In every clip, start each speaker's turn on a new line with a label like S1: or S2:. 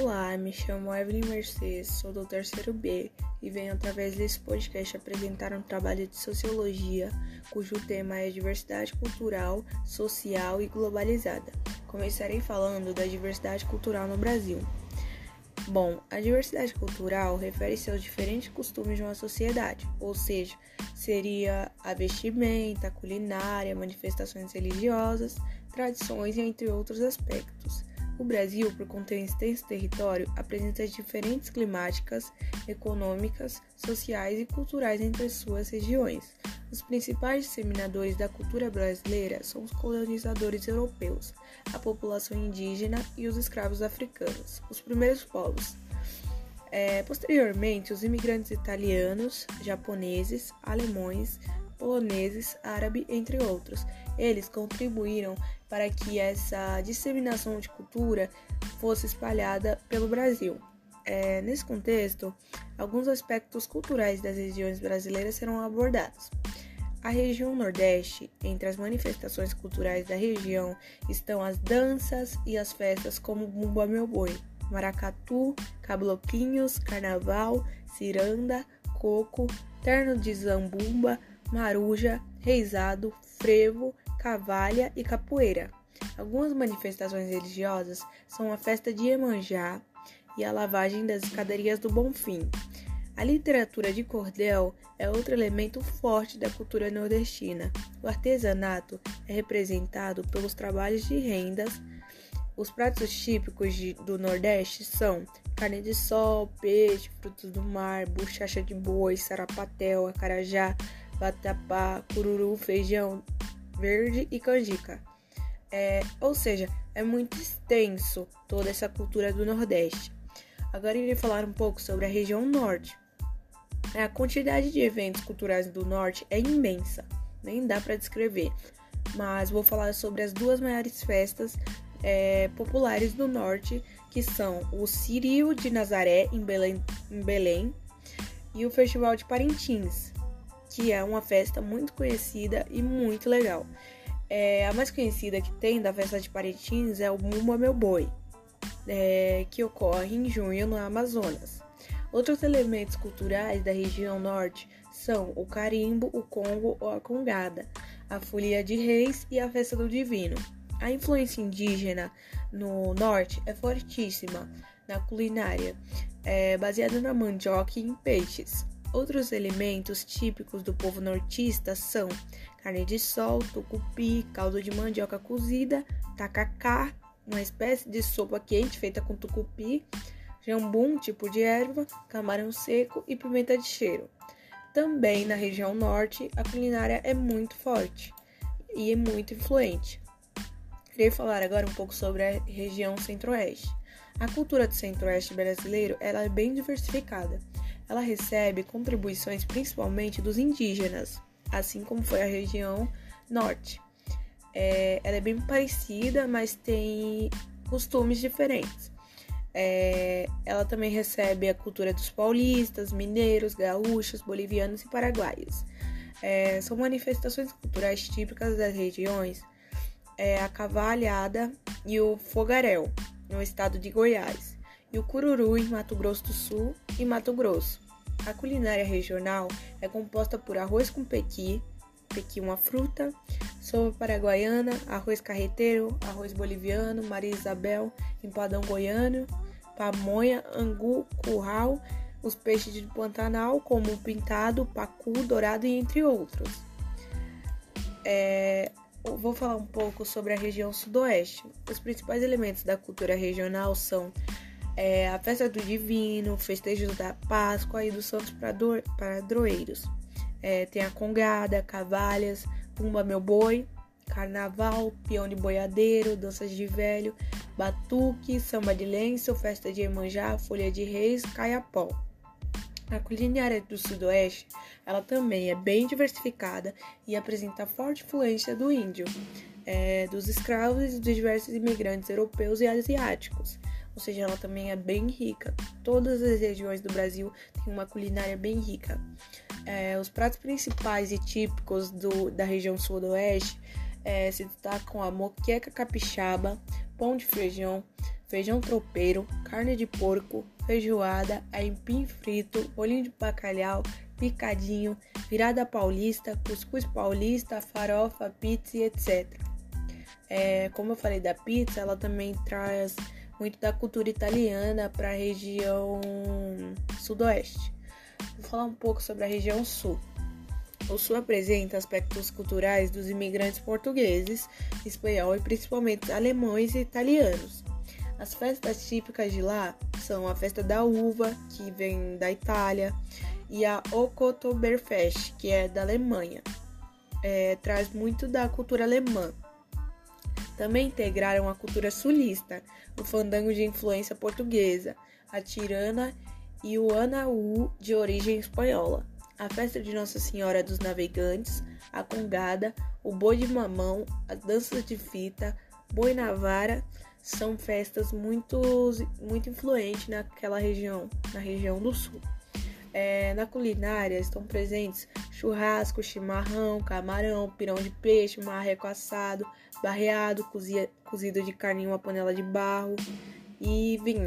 S1: Olá, me chamo Evelyn Mercedes, sou do terceiro B e venho através desse podcast apresentar um trabalho de sociologia cujo tema é diversidade cultural, social e globalizada. Começarei falando da diversidade cultural no Brasil. Bom, a diversidade cultural refere-se aos diferentes costumes de uma sociedade, ou seja, seria a vestimenta, a culinária, manifestações religiosas, tradições e entre outros aspectos. O Brasil, por conter um extenso território, apresenta diferentes climáticas, econômicas, sociais e culturais entre suas regiões. Os principais disseminadores da cultura brasileira são os colonizadores europeus, a população indígena e os escravos africanos, os primeiros povos. É, posteriormente, os imigrantes italianos, japoneses, alemães, poloneses, árabe, entre outros. Eles contribuíram para que essa disseminação de cultura fosse espalhada pelo Brasil. É, nesse contexto, alguns aspectos culturais das regiões brasileiras serão abordados. A região Nordeste, entre as manifestações culturais da região, estão as danças e as festas como Bumba Meu Boi, Maracatu, Cabloquinhos, Carnaval, Ciranda, Coco, Terno de Zambumba, Maruja, Reisado, Frevo, Cavalha e Capoeira. Algumas manifestações religiosas são a festa de Iemanjá e a lavagem das escadarias do Bonfim. A literatura de cordel é outro elemento forte da cultura nordestina. O artesanato é representado pelos trabalhos de rendas. Os pratos típicos de, do Nordeste são carne de sol, peixe, frutos do mar, bochacha de boi, sarapatel, acarajá, vatapá, cururu, feijão verde e canjica. É, ou seja, é muito extenso toda essa cultura do Nordeste. Agora irei falar um pouco sobre a região Norte. A quantidade de eventos culturais do Norte é imensa, nem dá para descrever, mas vou falar sobre as duas maiores festas é, populares do Norte, que são o Cirio de Nazaré, em Belém, em Belém, e o Festival de Parintins, que é uma festa muito conhecida e muito legal. É, a mais conhecida que tem da festa de Parintins é o Mumba Meu Boi, é, que ocorre em junho no Amazonas. Outros elementos culturais da região norte são o carimbo, o congo ou a congada, a folia de reis e a festa do divino. A influência indígena no norte é fortíssima na culinária, é, baseada na mandioca e em peixes. Outros elementos típicos do povo nortista são carne de sol, tucupi, caldo de mandioca cozida, tacacá, uma espécie de sopa quente feita com tucupi, jambum, tipo de erva, camarão seco e pimenta de cheiro. Também na região norte, a culinária é muito forte e é muito influente. Queria falar agora um pouco sobre a região centro-oeste. A cultura do centro-oeste brasileiro ela é bem diversificada ela recebe contribuições principalmente dos indígenas, assim como foi a região norte. É, ela é bem parecida, mas tem costumes diferentes. É, ela também recebe a cultura dos paulistas, mineiros, gaúchos, bolivianos e paraguaios. É, são manifestações culturais típicas das regiões é, a cavalhada e o fogaréu, no estado de Goiás e o cururu em Mato Grosso do Sul e Mato Grosso. A culinária regional é composta por arroz com pequi, pequi uma fruta, sopa paraguaiana, arroz carreteiro, arroz boliviano, Maria Isabel, empadão goiano, pamonha, angu, curral, os peixes de Pantanal, como o pintado, pacu, dourado e entre outros. É, vou falar um pouco sobre a região sudoeste. Os principais elementos da cultura regional são é, a festa do Divino, festejos da Páscoa e dos Santos Padroeiros. É, tem a Congada, Cavalhas, Pumba Meu Boi, Carnaval, Peão de Boiadeiro, Danças de Velho, Batuque, Samba de Lenço, Festa de Emanjá, Folha de Reis, Caiapó. A culinária do Sudoeste, ela também é bem diversificada e apresenta forte influência do índio, é, dos escravos e dos diversos imigrantes europeus e asiáticos ou seja, ela também é bem rica. Todas as regiões do Brasil têm uma culinária bem rica. É, os pratos principais e típicos do, da região sudoeste é, se destacam a moqueca capixaba, pão de feijão, feijão tropeiro, carne de porco, feijoada, aipim frito, bolinho de bacalhau, picadinho, virada paulista, cuscuz paulista, farofa, pizza etc. É, como eu falei da pizza, ela também traz muito da cultura italiana para a região sudoeste. Vou falar um pouco sobre a região sul. O Sul apresenta aspectos culturais dos imigrantes portugueses, espanhol e principalmente alemães e italianos. As festas típicas de lá são a festa da uva, que vem da Itália, e a Oktoberfest, que é da Alemanha. É, traz muito da cultura alemã. Também integraram a cultura sulista, o fandango de influência portuguesa, a tirana e o anaú de origem espanhola. A festa de Nossa Senhora dos Navegantes, a congada, o boi de mamão, as danças de fita, boi na vara são festas muito, muito influentes naquela região, na região do sul. É, na culinária estão presentes churrasco, chimarrão, camarão, pirão de peixe, marreco assado, barreado, cozia, cozido de carne em uma panela de barro e vinho.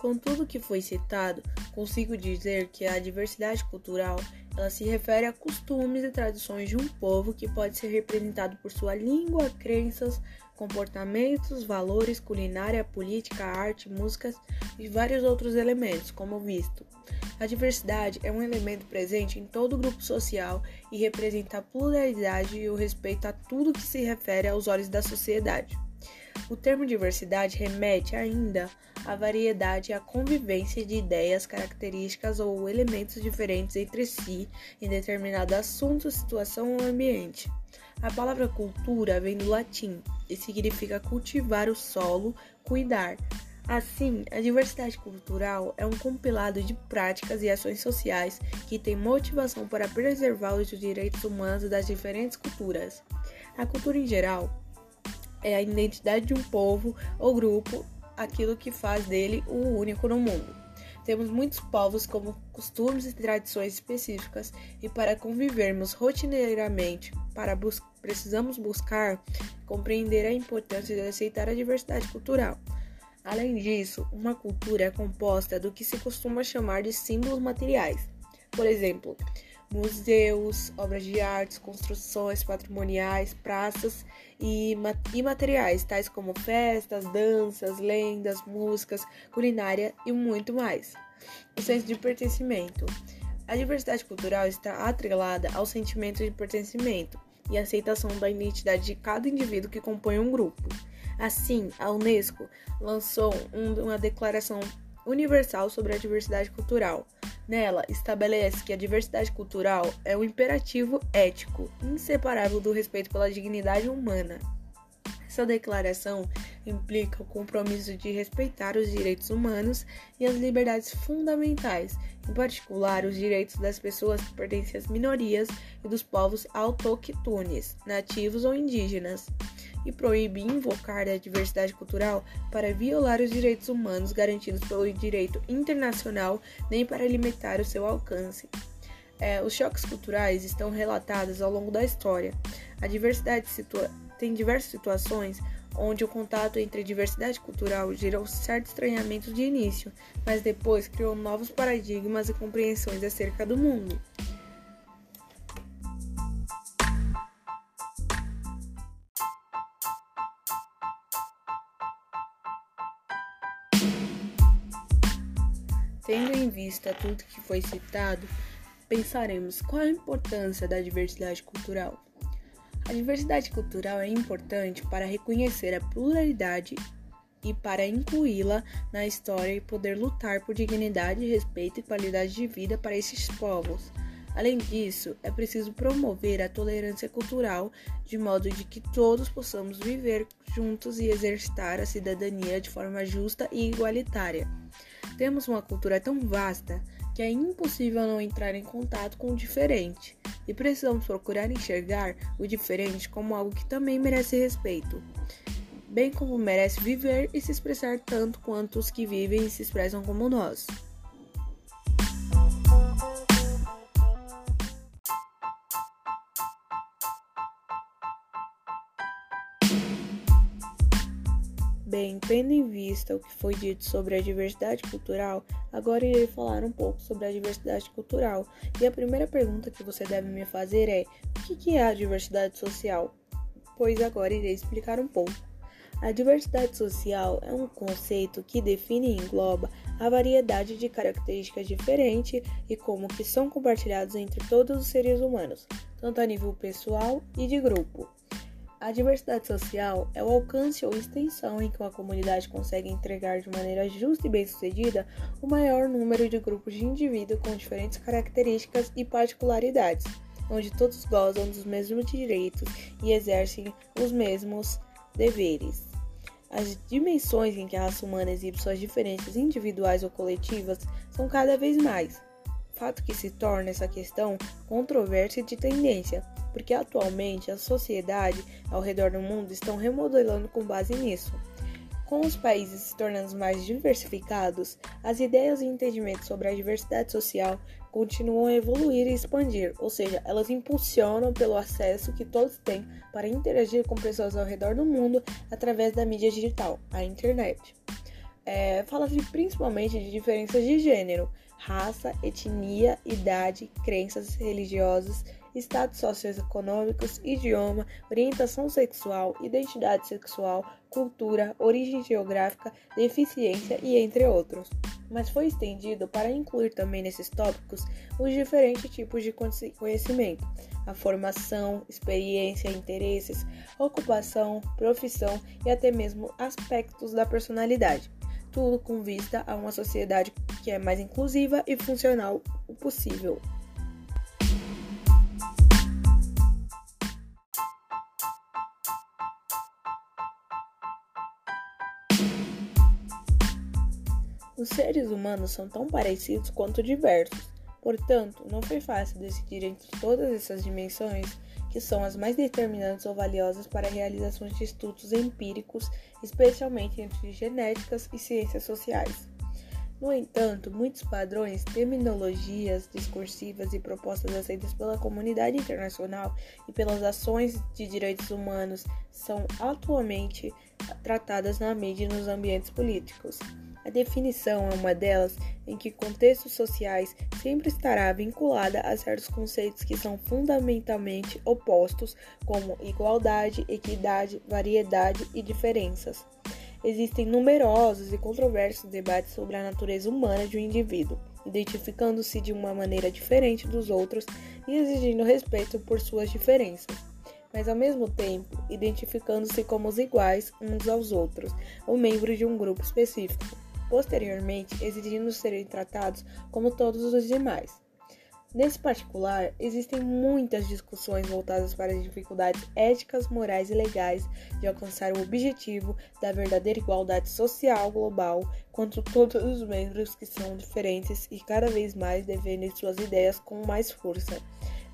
S1: Com tudo que foi citado, consigo dizer que a diversidade cultural ela se refere a costumes e tradições de um povo que pode ser representado por sua língua, crenças, comportamentos, valores, culinária, política, arte, músicas e vários outros elementos, como visto. A diversidade é um elemento presente em todo grupo social e representa a pluralidade e o respeito a tudo que se refere aos olhos da sociedade. O termo diversidade remete ainda à variedade e à convivência de ideias, características ou elementos diferentes entre si em determinado assunto, situação ou ambiente. A palavra cultura vem do latim e significa cultivar o solo, cuidar. Assim, a diversidade cultural é um compilado de práticas e ações sociais que têm motivação para preservar os direitos humanos das diferentes culturas. A cultura em geral é a identidade de um povo ou grupo, aquilo que faz dele o único no mundo. Temos muitos povos com costumes e tradições específicas, e para convivermos rotineiramente, para bus precisamos buscar compreender a importância de aceitar a diversidade cultural. Além disso, uma cultura é composta do que se costuma chamar de símbolos materiais. Por exemplo, museus, obras de arte, construções patrimoniais, praças e materiais, tais como festas, danças, lendas, músicas, culinária e muito mais. O senso de pertencimento. A diversidade cultural está atrelada ao sentimento de pertencimento e aceitação da identidade de cada indivíduo que compõe um grupo. Assim, a Unesco lançou uma declaração universal sobre a diversidade cultural, Nela, estabelece que a diversidade cultural é um imperativo ético inseparável do respeito pela dignidade humana. Essa declaração implica o compromisso de respeitar os direitos humanos e as liberdades fundamentais, em particular os direitos das pessoas que pertencem às minorias e dos povos autóctones, nativos ou indígenas e proíbe invocar a diversidade cultural para violar os direitos humanos garantidos pelo direito internacional nem para limitar o seu alcance. É, os choques culturais estão relatados ao longo da história. A diversidade tem diversas situações onde o contato entre diversidade cultural gerou certo estranhamento de início, mas depois criou novos paradigmas e compreensões acerca do mundo. Tendo em vista tudo que foi citado, pensaremos qual a importância da diversidade cultural. A diversidade cultural é importante para reconhecer a pluralidade e para incluí-la na história e poder lutar por dignidade, respeito e qualidade de vida para esses povos. Além disso, é preciso promover a tolerância cultural de modo de que todos possamos viver juntos e exercitar a cidadania de forma justa e igualitária. Temos uma cultura tão vasta que é impossível não entrar em contato com o diferente, e precisamos procurar enxergar o diferente como algo que também merece respeito, bem como merece viver e se expressar tanto quanto os que vivem e se expressam como nós. Tendo em vista o que foi dito sobre a diversidade cultural, agora irei falar um pouco sobre a diversidade cultural. E a primeira pergunta que você deve me fazer é: o que é a diversidade social? Pois agora irei explicar um pouco. A diversidade social é um conceito que define e engloba a variedade de características diferentes e como que são compartilhados entre todos os seres humanos, tanto a nível pessoal e de grupo. A diversidade social é o alcance ou extensão em que uma comunidade consegue entregar de maneira justa e bem-sucedida o maior número de grupos de indivíduos com diferentes características e particularidades, onde todos gozam dos mesmos direitos e exercem os mesmos deveres. As dimensões em que a raça humana exibe suas diferenças individuais ou coletivas são cada vez mais, fato que se torna essa questão controversa e de tendência, porque atualmente a sociedade ao redor do mundo estão remodelando com base nisso. Com os países se tornando mais diversificados, as ideias e entendimentos sobre a diversidade social continuam a evoluir e expandir, ou seja, elas impulsionam pelo acesso que todos têm para interagir com pessoas ao redor do mundo através da mídia digital, a internet. É, Fala-se principalmente de diferenças de gênero, raça, etnia, idade, crenças religiosas, status socioeconômicos, idioma, orientação sexual, identidade sexual, cultura, origem geográfica, deficiência e entre outros. Mas foi estendido para incluir também nesses tópicos os diferentes tipos de conhecimento, a formação, experiência, interesses, ocupação, profissão e até mesmo aspectos da personalidade tudo com vista a uma sociedade que é mais inclusiva e funcional o possível. Os seres humanos são tão parecidos quanto diversos. Portanto, não foi fácil decidir entre todas essas dimensões que são as mais determinantes ou valiosas para a realização de estudos empíricos, especialmente entre genéticas e ciências sociais. No entanto, muitos padrões, terminologias discursivas e propostas aceitas pela comunidade internacional e pelas ações de direitos humanos são atualmente tratadas na mídia e nos ambientes políticos. A definição é uma delas em que contextos sociais sempre estará vinculada a certos conceitos que são fundamentalmente opostos, como igualdade, equidade, variedade e diferenças. Existem numerosos e controversos debates sobre a natureza humana de um indivíduo, identificando-se de uma maneira diferente dos outros e exigindo respeito por suas diferenças mas ao mesmo tempo identificando-se como os iguais uns aos outros, ou membros de um grupo específico posteriormente exigindo serem tratados como todos os demais. Nesse particular, existem muitas discussões voltadas para as dificuldades éticas, morais e legais de alcançar o objetivo da verdadeira igualdade social global quanto todos os membros que são diferentes e cada vez mais defendem suas ideias com mais força.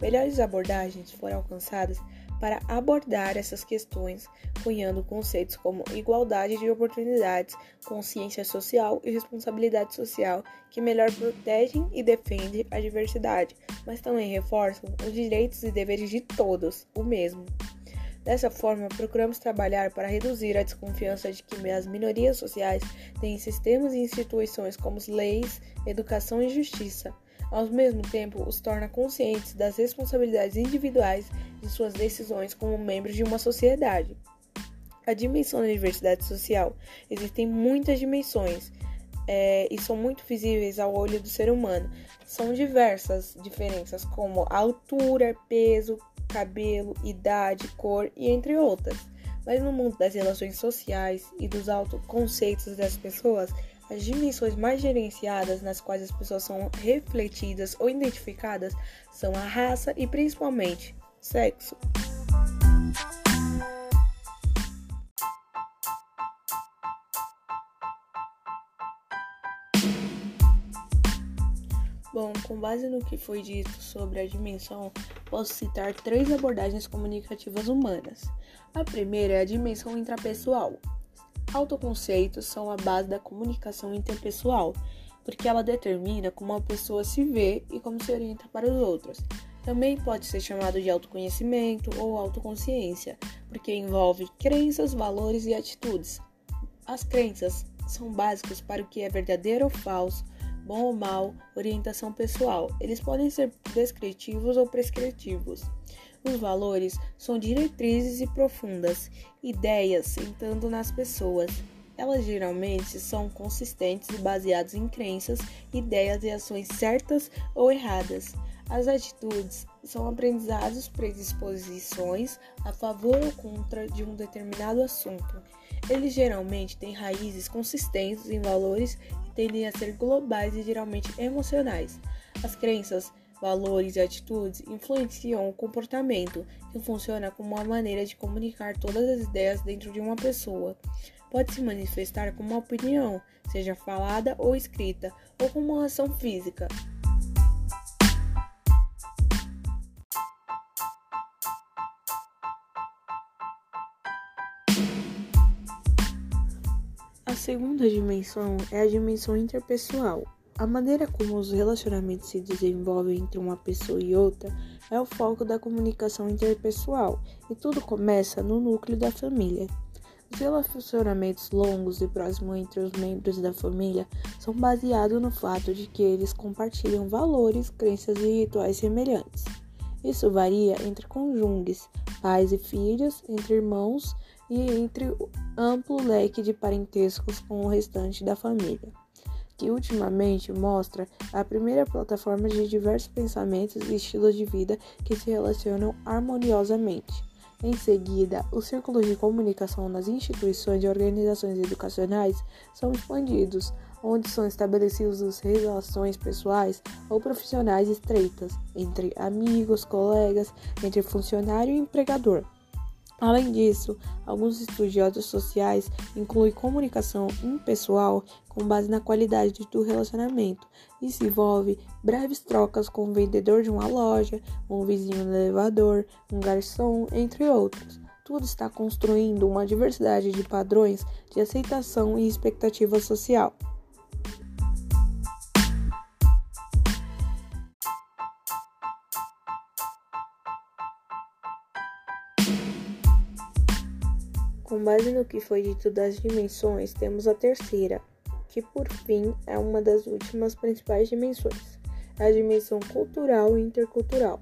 S1: Melhores abordagens foram alcançadas para abordar essas questões, cunhando conceitos como igualdade de oportunidades, consciência social e responsabilidade social, que melhor protegem e defendem a diversidade, mas também reforçam os direitos e deveres de todos, o mesmo. Dessa forma, procuramos trabalhar para reduzir a desconfiança de que as minorias sociais têm sistemas e instituições como leis, educação e justiça, ao mesmo tempo os torna conscientes das responsabilidades individuais de suas decisões como membros de uma sociedade. A dimensão da diversidade social. Existem muitas dimensões é, e são muito visíveis ao olho do ser humano. São diversas diferenças, como altura, peso, cabelo, idade, cor e entre outras. Mas no mundo das relações sociais e dos autoconceitos das pessoas, as dimensões mais gerenciadas nas quais as pessoas são refletidas ou identificadas são a raça e principalmente sexo. Bom, com base no que foi dito sobre a dimensão, posso citar três abordagens comunicativas humanas. A primeira é a dimensão intrapessoal, Autoconceitos são a base da comunicação interpessoal, porque ela determina como uma pessoa se vê e como se orienta para os outros. Também pode ser chamado de autoconhecimento ou autoconsciência, porque envolve crenças, valores e atitudes. As crenças são básicos para o que é verdadeiro ou falso, bom ou mal, orientação pessoal. Eles podem ser descritivos ou prescritivos. Os valores são diretrizes e profundas, ideias sentando nas pessoas. Elas geralmente são consistentes e baseadas em crenças, ideias e ações certas ou erradas. As atitudes são aprendizados, predisposições a favor ou contra de um determinado assunto. Eles geralmente têm raízes consistentes em valores e tendem a ser globais e geralmente emocionais. As crenças, valores e atitudes influenciam o comportamento, que funciona como uma maneira de comunicar todas as ideias dentro de uma pessoa. Pode se manifestar como uma opinião, seja falada ou escrita, ou como uma ação física. A segunda dimensão é a dimensão interpessoal. A maneira como os relacionamentos se desenvolvem entre uma pessoa e outra é o foco da comunicação interpessoal, e tudo começa no núcleo da família. Os relacionamentos longos e próximos entre os membros da família são baseados no fato de que eles compartilham valores, crenças e rituais semelhantes. Isso varia entre cônjuges, pais e filhos, entre irmãos e entre amplo leque de parentescos com o restante da família, que ultimamente mostra a primeira plataforma de diversos pensamentos e estilos de vida que se relacionam harmoniosamente. Em seguida, os círculos de comunicação nas instituições e organizações educacionais são expandidos, onde são estabelecidas relações pessoais ou profissionais estreitas entre amigos, colegas, entre funcionário e empregador. Além disso, alguns estudiosos sociais incluem comunicação impessoal com base na qualidade do relacionamento e se envolve breves trocas com o vendedor de uma loja, um vizinho no elevador, um garçom, entre outros. Tudo está construindo uma diversidade de padrões de aceitação e expectativa social. Com base no que foi dito das dimensões, temos a terceira, que por fim é uma das últimas principais dimensões, a dimensão cultural e intercultural.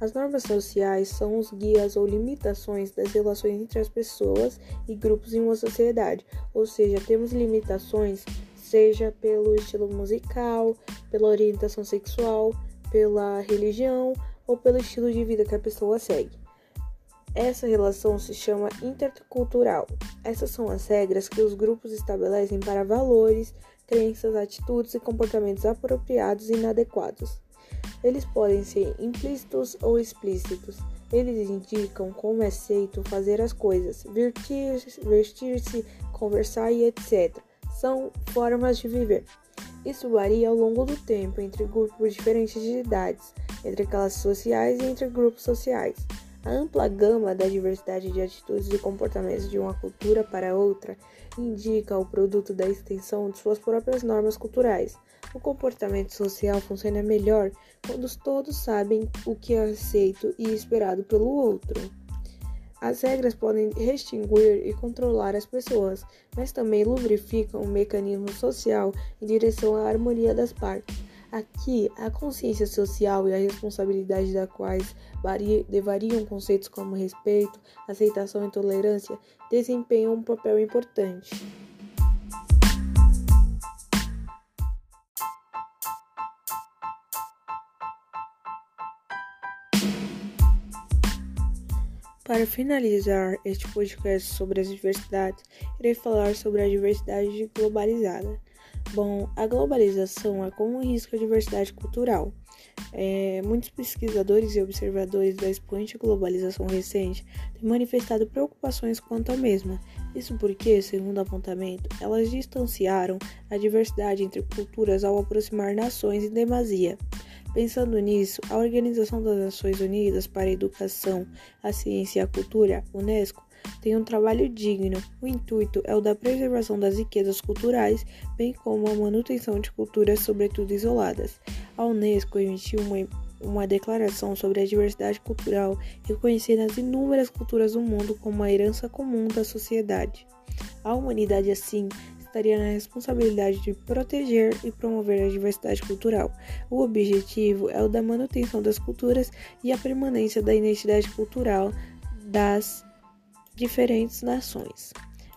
S1: As normas sociais são os guias ou limitações das relações entre as pessoas e grupos em uma sociedade, ou seja, temos limitações, seja pelo estilo musical, pela orientação sexual, pela religião ou pelo estilo de vida que a pessoa segue. Essa relação se chama intercultural. Essas são as regras que os grupos estabelecem para valores, crenças, atitudes e comportamentos apropriados e inadequados. Eles podem ser implícitos ou explícitos. Eles indicam como é aceito fazer as coisas, vestir-se, conversar e etc. São formas de viver. Isso varia ao longo do tempo entre grupos diferentes de idades, entre classes sociais e entre grupos sociais. A ampla gama da diversidade de atitudes e comportamentos de uma cultura para outra indica o produto da extensão de suas próprias normas culturais. O comportamento social funciona melhor quando todos sabem o que é aceito e esperado pelo outro. As regras podem restringir e controlar as pessoas, mas também lubrificam o mecanismo social em direção à harmonia das partes. Aqui, a consciência social e a responsabilidade da quais devariam conceitos como respeito, aceitação e tolerância desempenham um papel importante. Para finalizar este podcast sobre as diversidades, irei falar sobre a diversidade globalizada. Bom, a globalização é como risco a diversidade cultural. É, muitos pesquisadores e observadores da expoente globalização recente têm manifestado preocupações quanto à mesma. Isso porque, segundo apontamento, elas distanciaram a diversidade entre culturas ao aproximar nações em demasia. Pensando nisso, a Organização das Nações Unidas para a Educação, a Ciência e a Cultura, UNESCO, tem um trabalho digno. O intuito é o da preservação das riquezas culturais, bem como a manutenção de culturas, sobretudo isoladas. A Unesco emitiu uma, uma declaração sobre a diversidade cultural, reconhecendo as inúmeras culturas do mundo como uma herança comum da sociedade. A humanidade, assim, estaria na responsabilidade de proteger e promover a diversidade cultural. O objetivo é o da manutenção das culturas e a permanência da identidade cultural das diferentes nações.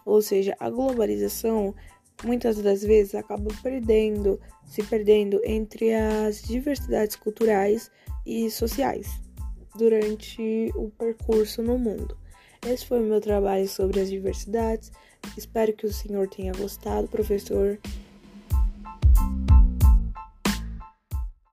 S1: Ou seja, a globalização muitas das vezes acaba perdendo, se perdendo entre as diversidades culturais e sociais durante o percurso no mundo. Esse foi o meu trabalho sobre as diversidades. Espero que o senhor tenha gostado, professor,